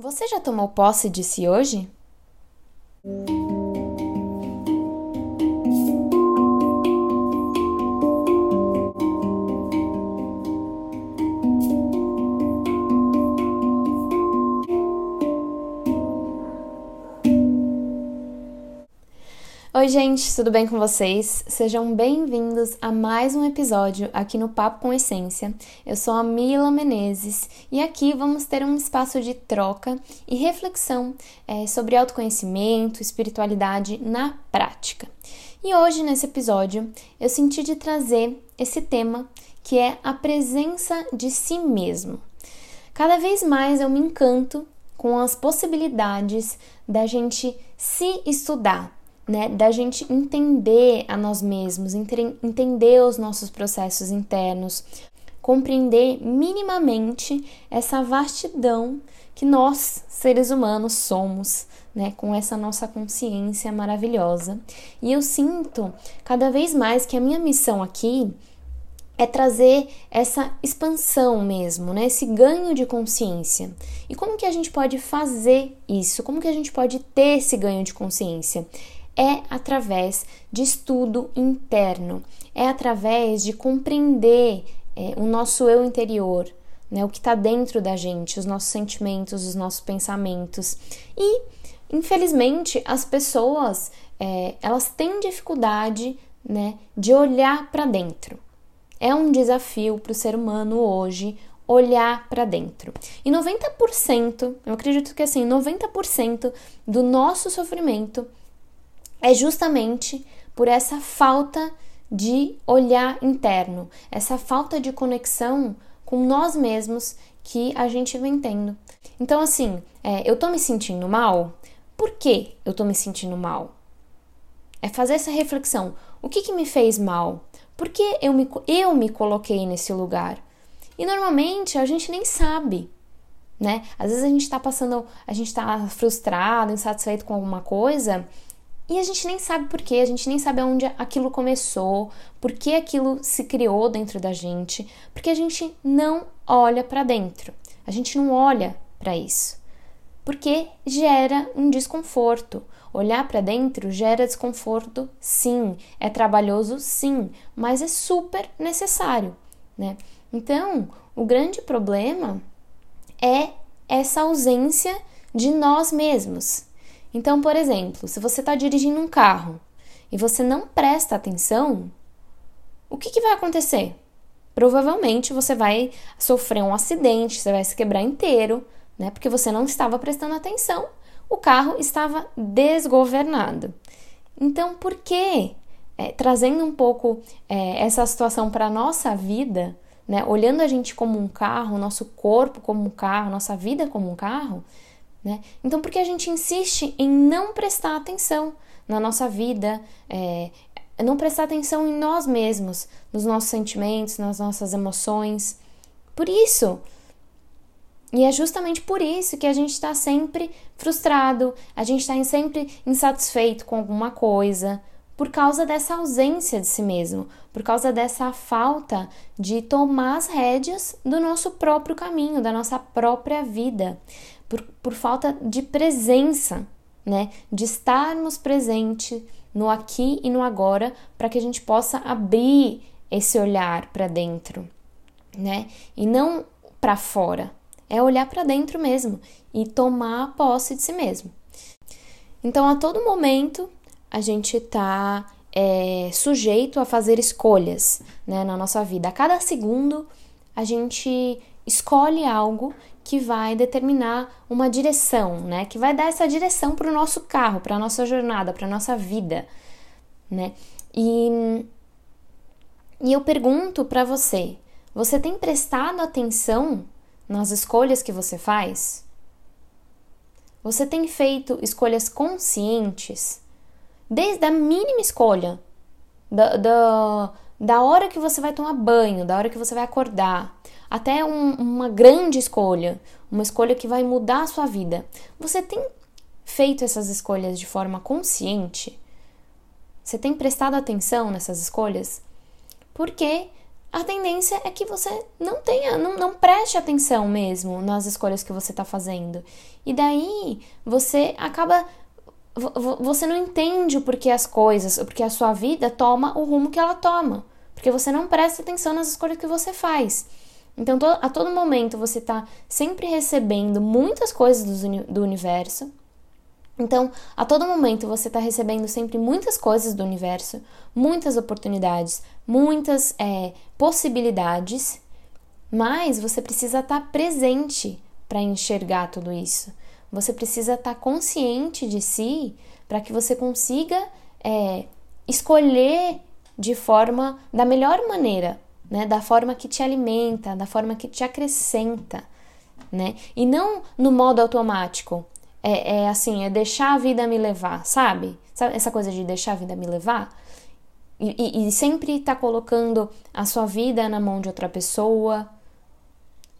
Você já tomou posse de si hoje? Oi, gente, tudo bem com vocês? Sejam bem-vindos a mais um episódio aqui no Papo com Essência. Eu sou a Mila Menezes e aqui vamos ter um espaço de troca e reflexão é, sobre autoconhecimento, espiritualidade na prática. E hoje, nesse episódio, eu senti de trazer esse tema que é a presença de si mesmo. Cada vez mais eu me encanto com as possibilidades da gente se estudar né, da gente entender a nós mesmos, entender os nossos processos internos, compreender minimamente essa vastidão que nós, seres humanos, somos, né, com essa nossa consciência maravilhosa. E eu sinto cada vez mais que a minha missão aqui é trazer essa expansão mesmo, né? Esse ganho de consciência. E como que a gente pode fazer isso? Como que a gente pode ter esse ganho de consciência? É através de estudo interno, é através de compreender é, o nosso eu interior, né, o que está dentro da gente, os nossos sentimentos, os nossos pensamentos. E, infelizmente, as pessoas é, elas têm dificuldade né, de olhar para dentro. É um desafio para o ser humano hoje olhar para dentro. E 90%, eu acredito que assim, 90% do nosso sofrimento é justamente por essa falta de olhar interno, essa falta de conexão com nós mesmos que a gente vem tendo. Então, assim, é, eu tô me sentindo mal? Por que eu tô me sentindo mal? É fazer essa reflexão. O que, que me fez mal? Por que eu me, eu me coloquei nesse lugar? E normalmente a gente nem sabe, né? Às vezes a gente tá passando, a gente tá frustrado, insatisfeito com alguma coisa e a gente nem sabe por quê, a gente nem sabe aonde aquilo começou, por que aquilo se criou dentro da gente, porque a gente não olha para dentro. A gente não olha para isso. Porque gera um desconforto. Olhar para dentro gera desconforto, sim. É trabalhoso, sim, mas é super necessário, né? Então, o grande problema é essa ausência de nós mesmos, então, por exemplo, se você está dirigindo um carro e você não presta atenção, o que, que vai acontecer? Provavelmente você vai sofrer um acidente, você vai se quebrar inteiro, né? Porque você não estava prestando atenção, o carro estava desgovernado. Então, por que, é, trazendo um pouco é, essa situação para a nossa vida, né? Olhando a gente como um carro, nosso corpo como um carro, nossa vida como um carro, né? Então, por que a gente insiste em não prestar atenção na nossa vida, é, não prestar atenção em nós mesmos, nos nossos sentimentos, nas nossas emoções? Por isso. E é justamente por isso que a gente está sempre frustrado, a gente está sempre insatisfeito com alguma coisa, por causa dessa ausência de si mesmo, por causa dessa falta de tomar as rédeas do nosso próprio caminho, da nossa própria vida por, por falta de presença, né? De estarmos presentes no aqui e no agora para que a gente possa abrir esse olhar para dentro, né? E não para fora. É olhar para dentro mesmo e tomar posse de si mesmo. Então, a todo momento, a gente está é, sujeito a fazer escolhas né, na nossa vida. A cada segundo, a gente escolhe algo que vai determinar uma direção, né? Que vai dar essa direção para o nosso carro, para a nossa jornada, para a nossa vida, né? E, e eu pergunto para você: você tem prestado atenção nas escolhas que você faz? Você tem feito escolhas conscientes? Desde a mínima escolha, da, da, da hora que você vai tomar banho, da hora que você vai acordar, até um, uma grande escolha, uma escolha que vai mudar a sua vida. Você tem feito essas escolhas de forma consciente? Você tem prestado atenção nessas escolhas? Porque a tendência é que você não tenha, não, não preste atenção mesmo nas escolhas que você está fazendo. E daí você acaba. Você não entende o porquê as coisas, o porquê a sua vida toma o rumo que ela toma. Porque você não presta atenção nas escolhas que você faz. Então, a todo momento você está sempre recebendo muitas coisas do universo, então, a todo momento você está recebendo sempre muitas coisas do universo, muitas oportunidades, muitas é, possibilidades, mas você precisa estar tá presente para enxergar tudo isso. Você precisa estar tá consciente de si para que você consiga é, escolher de forma da melhor maneira, né? Da forma que te alimenta, da forma que te acrescenta, né? E não no modo automático é, é assim, é deixar a vida me levar, sabe? Sabe essa coisa de deixar a vida me levar? E, e, e sempre tá colocando a sua vida na mão de outra pessoa,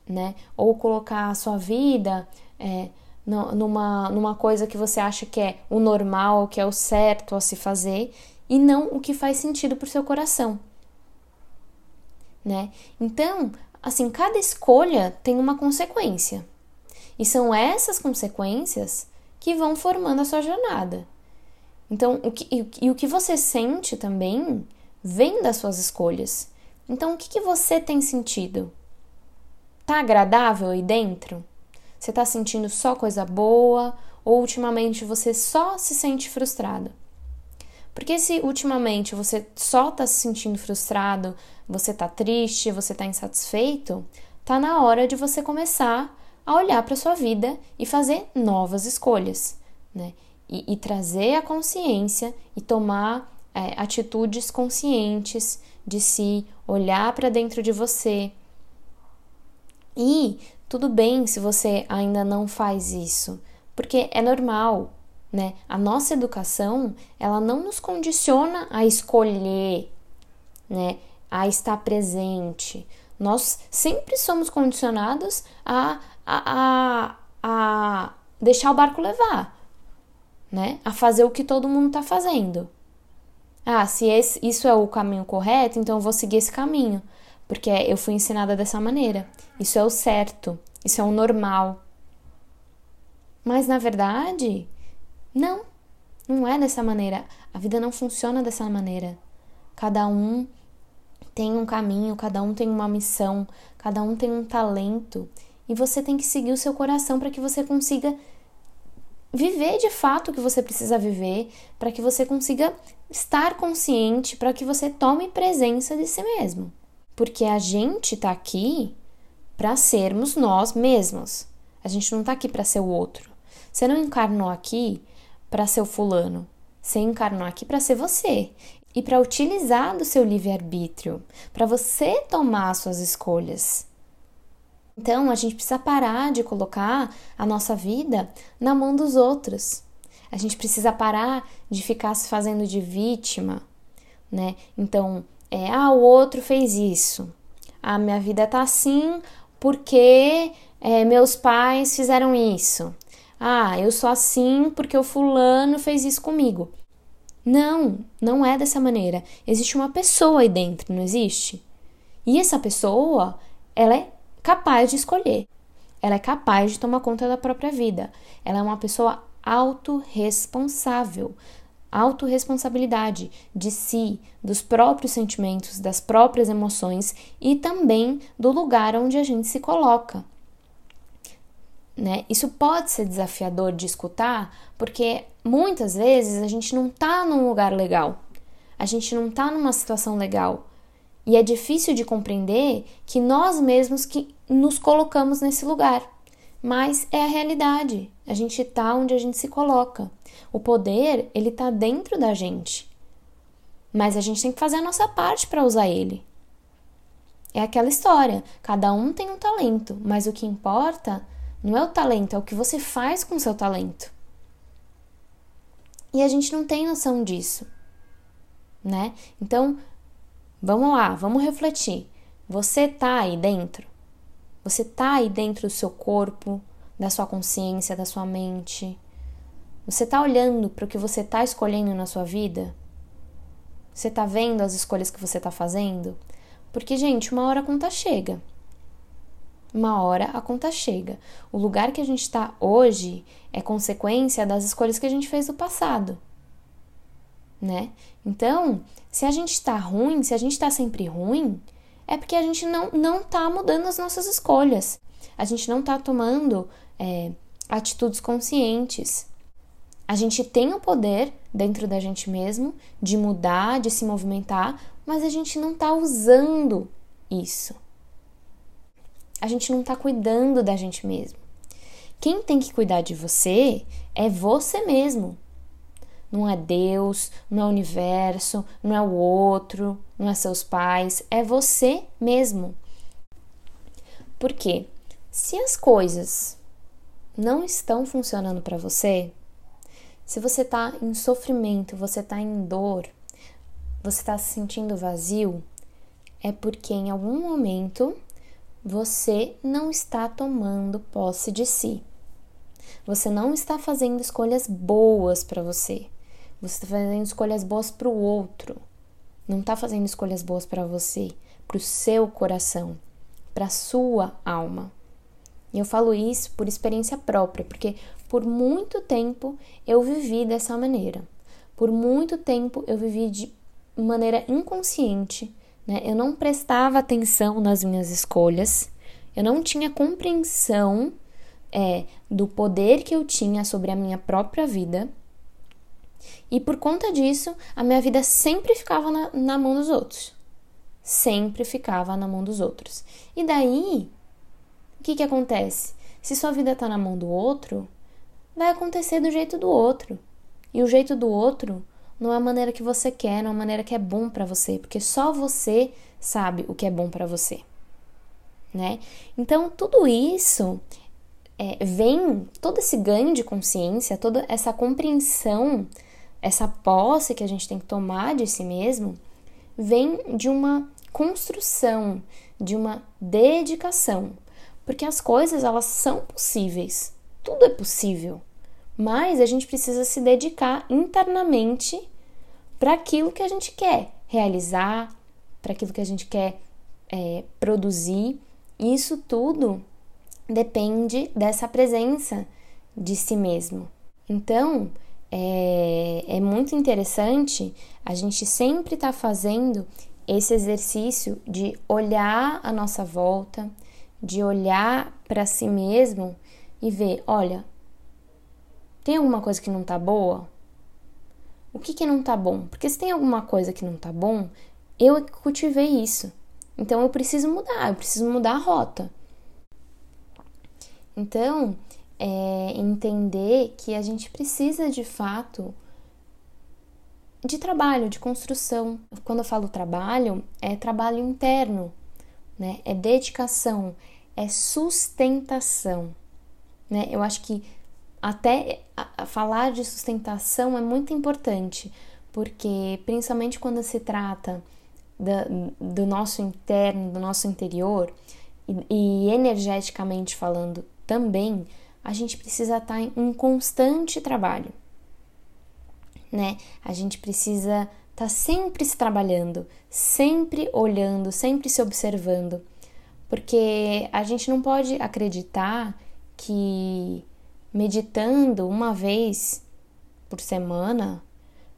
né? Ou colocar a sua vida é, numa, numa coisa que você acha que é o normal, que é o certo a se fazer, e não o que faz sentido pro seu coração, né? Então, assim, cada escolha tem uma consequência. E são essas consequências que vão formando a sua jornada. Então, o que, e, o que você sente também vem das suas escolhas. Então, o que, que você tem sentido? Tá agradável aí dentro? Você tá sentindo só coisa boa ou ultimamente você só se sente frustrado? Porque se ultimamente você só tá se sentindo frustrado, você tá triste, você tá insatisfeito, tá na hora de você começar a olhar para sua vida e fazer novas escolhas, né? E, e trazer a consciência e tomar é, atitudes conscientes de si, olhar para dentro de você. E tudo bem se você ainda não faz isso, porque é normal, né? A nossa educação, ela não nos condiciona a escolher, né? A estar presente. Nós sempre somos condicionados a a, a, a deixar o barco levar, né? A fazer o que todo mundo está fazendo. Ah, se esse, isso é o caminho correto, então eu vou seguir esse caminho, porque eu fui ensinada dessa maneira. Isso é o certo, isso é o normal. Mas na verdade, não, não é dessa maneira. A vida não funciona dessa maneira. Cada um tem um caminho, cada um tem uma missão, cada um tem um talento e você tem que seguir o seu coração para que você consiga viver de fato o que você precisa viver, para que você consiga estar consciente, para que você tome presença de si mesmo. Porque a gente está aqui para sermos nós mesmos. A gente não está aqui para ser o outro. Você não encarnou aqui para ser o fulano. Você encarnou aqui para ser você e para utilizar do seu livre-arbítrio, para você tomar suas escolhas. Então, a gente precisa parar de colocar a nossa vida na mão dos outros. A gente precisa parar de ficar se fazendo de vítima, né? Então, é, ah, o outro fez isso. A ah, minha vida tá assim porque é, meus pais fizeram isso. Ah, eu sou assim porque o fulano fez isso comigo. Não, não é dessa maneira. Existe uma pessoa aí dentro, não existe? E essa pessoa, ela é capaz de escolher. Ela é capaz de tomar conta da própria vida. Ela é uma pessoa autorresponsável. Autoresponsabilidade de si, dos próprios sentimentos, das próprias emoções e também do lugar onde a gente se coloca. Né? Isso pode ser desafiador de escutar, porque muitas vezes a gente não está num lugar legal, a gente não está numa situação legal, e é difícil de compreender que nós mesmos que nos colocamos nesse lugar. Mas é a realidade. A gente está onde a gente se coloca. O poder, ele está dentro da gente. Mas a gente tem que fazer a nossa parte para usar ele. É aquela história. Cada um tem um talento, mas o que importa não é o talento, é o que você faz com o seu talento. E a gente não tem noção disso, né? Então, Vamos lá, vamos refletir. Você tá aí dentro? Você tá aí dentro do seu corpo, da sua consciência, da sua mente? Você tá olhando para o que você tá escolhendo na sua vida? Você tá vendo as escolhas que você tá fazendo? Porque, gente, uma hora a conta chega. Uma hora a conta chega. O lugar que a gente está hoje é consequência das escolhas que a gente fez no passado. Né? Então, se a gente está ruim, se a gente está sempre ruim, é porque a gente não, não tá mudando as nossas escolhas. A gente não está tomando é, atitudes conscientes. A gente tem o poder dentro da gente mesmo de mudar, de se movimentar, mas a gente não está usando isso. A gente não está cuidando da gente mesmo. Quem tem que cuidar de você é você mesmo. Não é Deus, não é o universo, não é o outro, não é seus pais, é você mesmo. Por quê? Se as coisas não estão funcionando para você, se você está em sofrimento, você está em dor, você está se sentindo vazio, é porque em algum momento você não está tomando posse de si. Você não está fazendo escolhas boas para você. Você está fazendo escolhas boas para o outro. Não está fazendo escolhas boas para você, para o seu coração, para a sua alma. E eu falo isso por experiência própria, porque por muito tempo eu vivi dessa maneira. Por muito tempo eu vivi de maneira inconsciente, né? Eu não prestava atenção nas minhas escolhas, eu não tinha compreensão é, do poder que eu tinha sobre a minha própria vida. E por conta disso, a minha vida sempre ficava na, na mão dos outros. Sempre ficava na mão dos outros. E daí, o que, que acontece? Se sua vida está na mão do outro, vai acontecer do jeito do outro. E o jeito do outro não é a maneira que você quer, não é a maneira que é bom para você, porque só você sabe o que é bom para você, né? Então tudo isso é, vem todo esse ganho de consciência, toda essa compreensão, essa posse que a gente tem que tomar de si mesmo, vem de uma construção, de uma dedicação, porque as coisas elas são possíveis, tudo é possível, mas a gente precisa se dedicar internamente para aquilo que a gente quer realizar, para aquilo que a gente quer é, produzir. Isso tudo depende dessa presença de si mesmo. Então, é, é muito interessante a gente sempre estar tá fazendo esse exercício de olhar a nossa volta, de olhar para si mesmo e ver: olha, tem alguma coisa que não tá boa? O que que não tá bom? Porque se tem alguma coisa que não tá bom, eu cultivei isso. Então eu preciso mudar, eu preciso mudar a rota. Então, é entender que a gente precisa de fato de trabalho, de construção. Quando eu falo trabalho, é trabalho interno, né? É dedicação, é sustentação, né? Eu acho que até falar de sustentação é muito importante, porque principalmente quando se trata da, do nosso interno, do nosso interior, e, e energeticamente falando também, a gente precisa estar em um constante trabalho, né? A gente precisa estar sempre se trabalhando, sempre olhando, sempre se observando, porque a gente não pode acreditar que meditando uma vez por semana,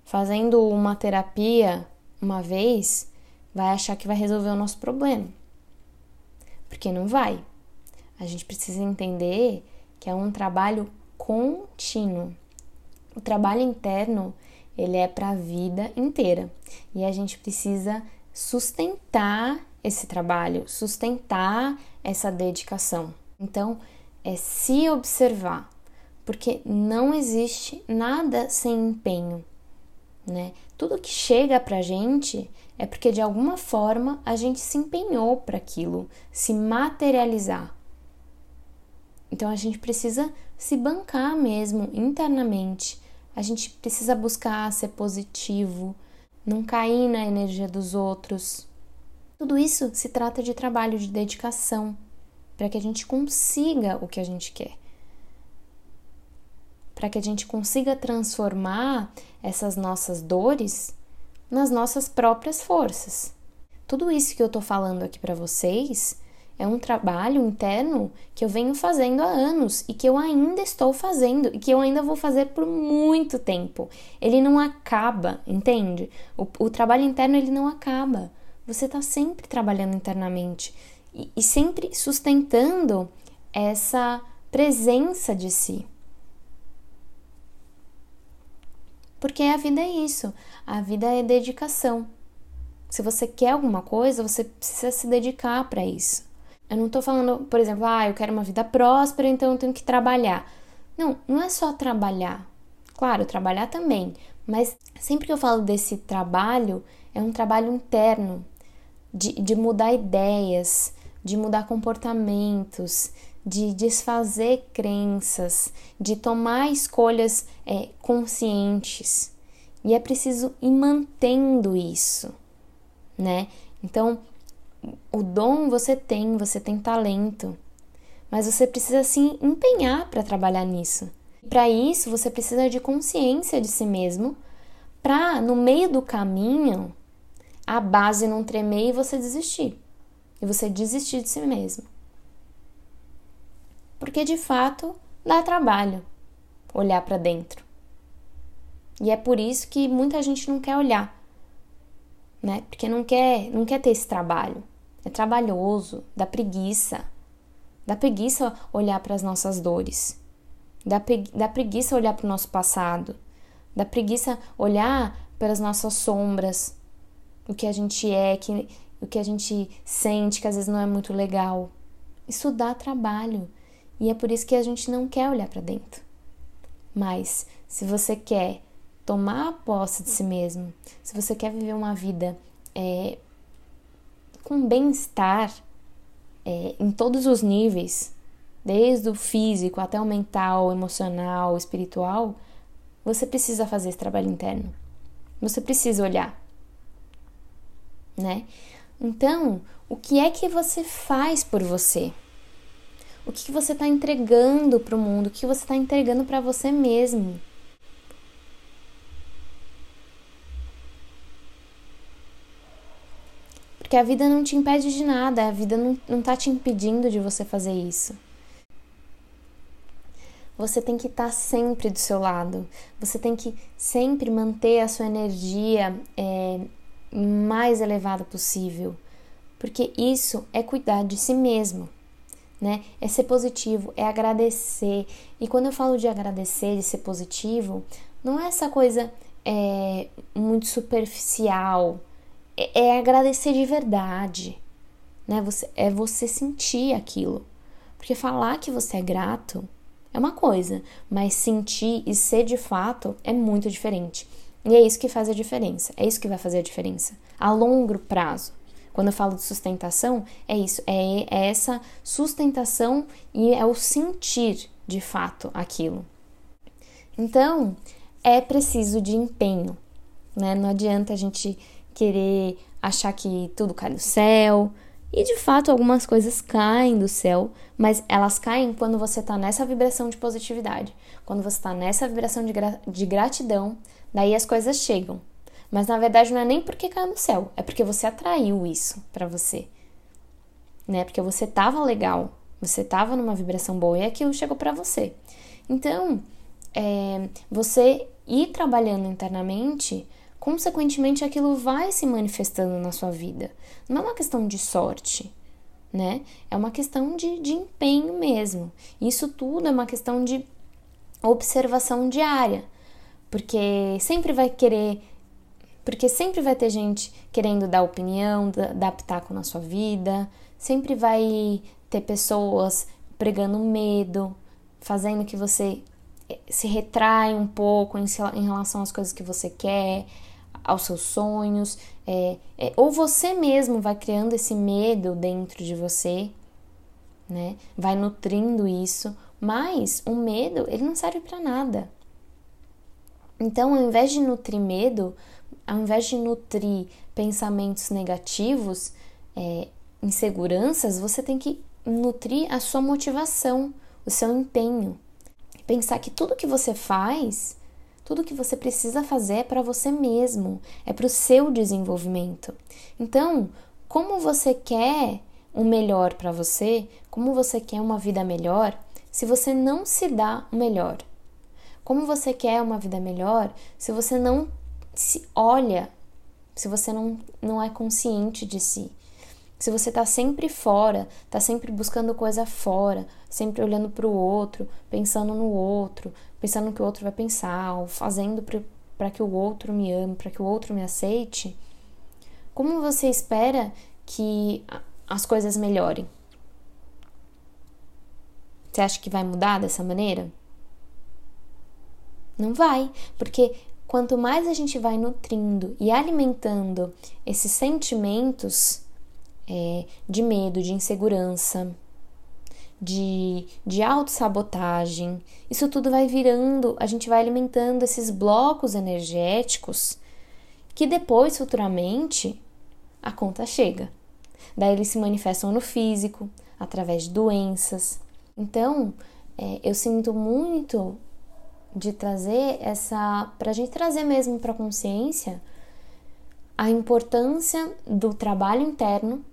fazendo uma terapia uma vez, vai achar que vai resolver o nosso problema. Porque não vai. A gente precisa entender que é um trabalho contínuo. O trabalho interno, ele é para a vida inteira. E a gente precisa sustentar esse trabalho, sustentar essa dedicação. Então, é se observar, porque não existe nada sem empenho, né? Tudo que chega pra gente é porque de alguma forma a gente se empenhou para aquilo, se materializar. Então a gente precisa se bancar mesmo internamente. A gente precisa buscar ser positivo, não cair na energia dos outros. Tudo isso se trata de trabalho de dedicação para que a gente consiga o que a gente quer. Para que a gente consiga transformar essas nossas dores nas nossas próprias forças. tudo isso que eu tô falando aqui para vocês é um trabalho interno que eu venho fazendo há anos e que eu ainda estou fazendo e que eu ainda vou fazer por muito tempo. Ele não acaba, entende? O, o trabalho interno ele não acaba. Você está sempre trabalhando internamente e, e sempre sustentando essa presença de si. Porque a vida é isso, a vida é dedicação. Se você quer alguma coisa, você precisa se dedicar para isso. Eu não tô falando, por exemplo, ah, eu quero uma vida próspera, então eu tenho que trabalhar. Não, não é só trabalhar. Claro, trabalhar também, mas sempre que eu falo desse trabalho, é um trabalho interno, de, de mudar ideias, de mudar comportamentos, de desfazer crenças, de tomar escolhas é, conscientes. E é preciso ir mantendo isso, né? Então, o dom você tem, você tem talento, mas você precisa se empenhar para trabalhar nisso. Para isso, você precisa de consciência de si mesmo, para no meio do caminho a base não tremer e você desistir. E você desistir de si mesmo. Porque de fato dá trabalho olhar para dentro. E é por isso que muita gente não quer olhar, né? Porque não quer, não quer ter esse trabalho. É trabalhoso, dá preguiça. Dá preguiça olhar para as nossas dores. Dá, dá preguiça olhar para o nosso passado. Dá preguiça olhar para as nossas sombras, o que a gente é, que, o que a gente sente, que às vezes não é muito legal. Isso dá trabalho. E é por isso que a gente não quer olhar para dentro. Mas se você quer tomar posse de si mesmo, se você quer viver uma vida é, com bem-estar é, em todos os níveis, desde o físico até o mental, emocional, espiritual, você precisa fazer esse trabalho interno. Você precisa olhar, né? Então, o que é que você faz por você? O que, você está entregando para o mundo? O que você está entregando para você mesmo? Porque a vida não te impede de nada, a vida não, não tá te impedindo de você fazer isso. Você tem que estar tá sempre do seu lado, você tem que sempre manter a sua energia é, mais elevada possível, porque isso é cuidar de si mesmo. Né? É ser positivo, é agradecer. E quando eu falo de agradecer, de ser positivo, não é essa coisa é, muito superficial, é, é agradecer de verdade, né? Você, é você sentir aquilo. Porque falar que você é grato é uma coisa, mas sentir e ser de fato é muito diferente. E é isso que faz a diferença. É isso que vai fazer a diferença a longo prazo. Quando eu falo de sustentação, é isso, é, é essa sustentação e é o sentir de fato aquilo. Então, é preciso de empenho, né? Não adianta a gente querer achar que tudo cai do céu. E de fato, algumas coisas caem do céu, mas elas caem quando você está nessa vibração de positividade, quando você está nessa vibração de, gra de gratidão, daí as coisas chegam. Mas na verdade não é nem porque caiu no céu, é porque você atraiu isso para você. Né? Porque você tava legal, você tava numa vibração boa e aquilo chegou para você. Então, é, você ir trabalhando internamente consequentemente aquilo vai se manifestando na sua vida. Não é uma questão de sorte, né? É uma questão de, de empenho mesmo. Isso tudo é uma questão de observação diária, porque sempre vai querer. Porque sempre vai ter gente querendo dar opinião, dar pitaco na sua vida, sempre vai ter pessoas pregando medo, fazendo que você eh, se retrai um pouco em relação às coisas que você quer, aos seus sonhos, é, é, ou você mesmo vai criando esse medo dentro de você, né? Vai nutrindo isso, mas o medo ele não serve para nada. Então, ao invés de nutrir medo, ao invés de nutrir pensamentos negativos, é, inseguranças, você tem que nutrir a sua motivação, o seu empenho. Pensar que tudo que você faz tudo que você precisa fazer é para você mesmo, é para o seu desenvolvimento. Então, como você quer o melhor para você, como você quer uma vida melhor, se você não se dá o melhor? Como você quer uma vida melhor se você não se olha, se você não, não é consciente de si? Se você tá sempre fora, tá sempre buscando coisa fora, sempre olhando para o outro, pensando no outro, pensando no que o outro vai pensar, ou fazendo para que o outro me ame, para que o outro me aceite, como você espera que as coisas melhorem? Você acha que vai mudar dessa maneira? Não vai, porque quanto mais a gente vai nutrindo e alimentando esses sentimentos é, de medo, de insegurança, de, de autossabotagem, isso tudo vai virando, a gente vai alimentando esses blocos energéticos que depois, futuramente, a conta chega. Daí eles se manifestam no físico, através de doenças. Então, é, eu sinto muito de trazer essa. para a gente trazer mesmo para a consciência a importância do trabalho interno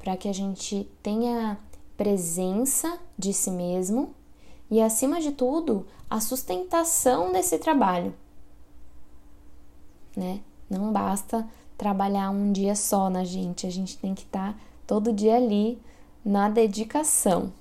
para que a gente tenha presença de si mesmo e, acima de tudo, a sustentação desse trabalho. Né? Não basta trabalhar um dia só na gente, a gente tem que estar tá todo dia ali na dedicação.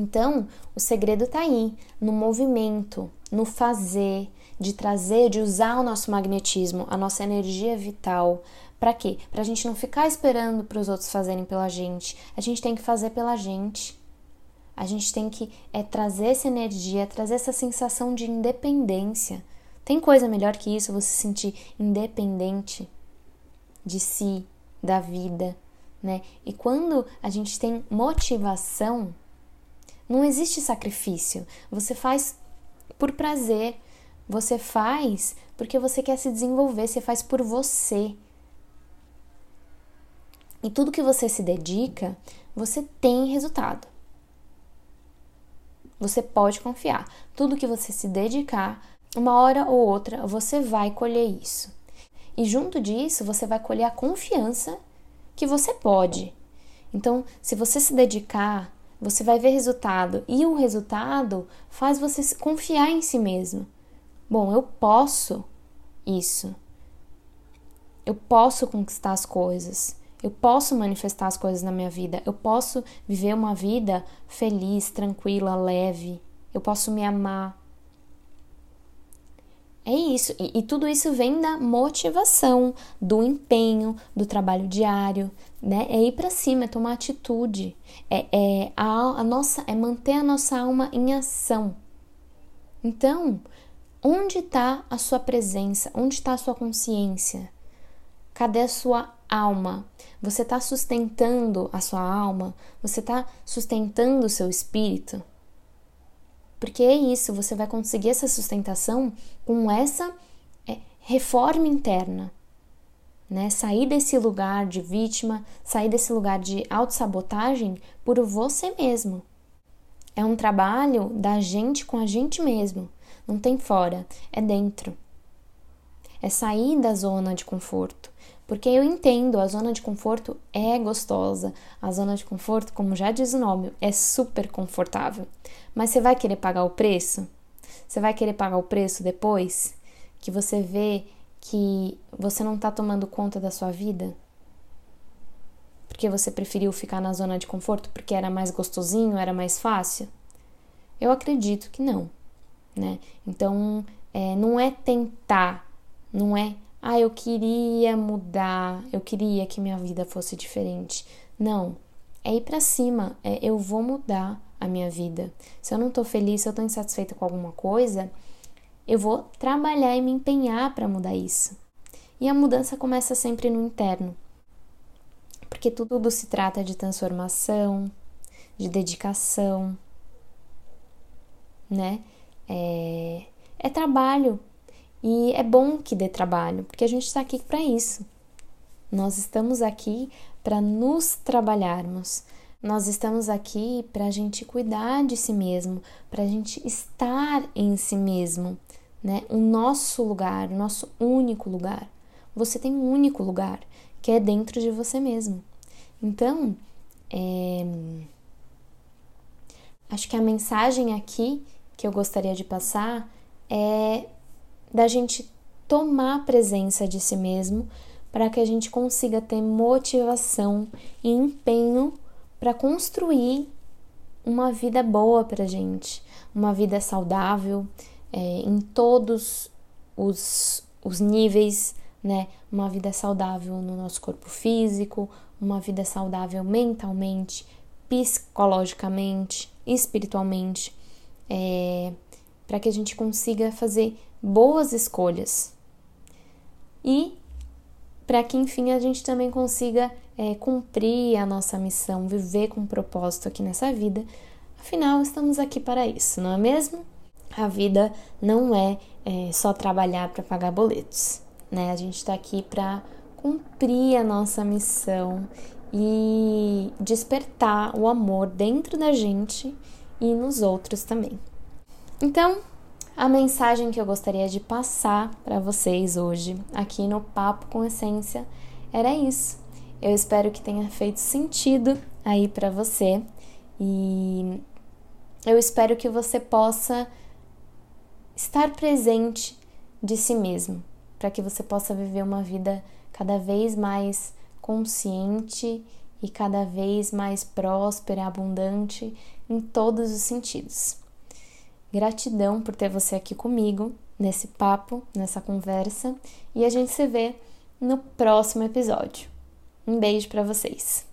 Então, o segredo está aí, no movimento, no fazer, de trazer, de usar o nosso magnetismo, a nossa energia vital. Para quê? Para a gente não ficar esperando para os outros fazerem pela gente. A gente tem que fazer pela gente. A gente tem que é, trazer essa energia, trazer essa sensação de independência. Tem coisa melhor que isso, você se sentir independente de si, da vida, né? E quando a gente tem motivação, não existe sacrifício. Você faz por prazer. Você faz porque você quer se desenvolver, você faz por você. E tudo que você se dedica, você tem resultado. Você pode confiar. Tudo que você se dedicar, uma hora ou outra, você vai colher isso. E junto disso, você vai colher a confiança que você pode. Então, se você se dedicar, você vai ver resultado e o resultado faz você confiar em si mesmo. Bom, eu posso isso. Eu posso conquistar as coisas. Eu posso manifestar as coisas na minha vida. Eu posso viver uma vida feliz, tranquila, leve. Eu posso me amar. É isso. E, e, tudo isso vem da motivação, do empenho, do trabalho diário, né? É ir para cima, é tomar atitude, é, é a, a nossa, é manter a nossa alma em ação. Então, onde está a sua presença? Onde está a sua consciência? Cadê a sua alma? Você está sustentando a sua alma? Você está sustentando o seu espírito? Porque é isso, você vai conseguir essa sustentação com essa é, reforma interna né? Sair desse lugar de vítima, sair desse lugar de autossabotagem por você mesmo. É um trabalho da gente com a gente mesmo. Não tem fora, é dentro. É sair da zona de conforto. Porque eu entendo, a zona de conforto é gostosa. A zona de conforto, como já diz o nome, é super confortável. Mas você vai querer pagar o preço? Você vai querer pagar o preço depois que você vê que você não está tomando conta da sua vida? Porque você preferiu ficar na zona de conforto porque era mais gostosinho, era mais fácil? Eu acredito que não, né? Então, é, não é tentar, não é, ah, eu queria mudar, eu queria que minha vida fosse diferente. Não, é ir para cima, é eu vou mudar a minha vida. Se eu não tô feliz, se eu tô insatisfeita com alguma coisa, eu vou trabalhar e me empenhar para mudar isso. E a mudança começa sempre no interno, porque tudo se trata de transformação, de dedicação, né? É, é trabalho e é bom que dê trabalho, porque a gente está aqui para isso. Nós estamos aqui para nos trabalharmos. Nós estamos aqui para a gente cuidar de si mesmo, para a gente estar em si mesmo, né? O nosso lugar, o nosso único lugar. Você tem um único lugar, que é dentro de você mesmo. Então, é... acho que a mensagem aqui que eu gostaria de passar é da gente tomar presença de si mesmo para que a gente consiga ter motivação e empenho para construir uma vida boa para gente, uma vida saudável é, em todos os, os níveis, né? Uma vida saudável no nosso corpo físico, uma vida saudável mentalmente, psicologicamente, espiritualmente, é, para que a gente consiga fazer boas escolhas e para que enfim a gente também consiga é, cumprir a nossa missão, viver com propósito aqui nessa vida. Afinal, estamos aqui para isso, não é mesmo? A vida não é, é só trabalhar para pagar boletos, né? A gente está aqui para cumprir a nossa missão e despertar o amor dentro da gente e nos outros também. Então, a mensagem que eu gostaria de passar para vocês hoje, aqui no Papo com Essência, era isso. Eu espero que tenha feito sentido aí para você e eu espero que você possa estar presente de si mesmo, para que você possa viver uma vida cada vez mais consciente e cada vez mais próspera, abundante em todos os sentidos. Gratidão por ter você aqui comigo nesse papo, nessa conversa, e a gente se vê no próximo episódio. Um beijo para vocês.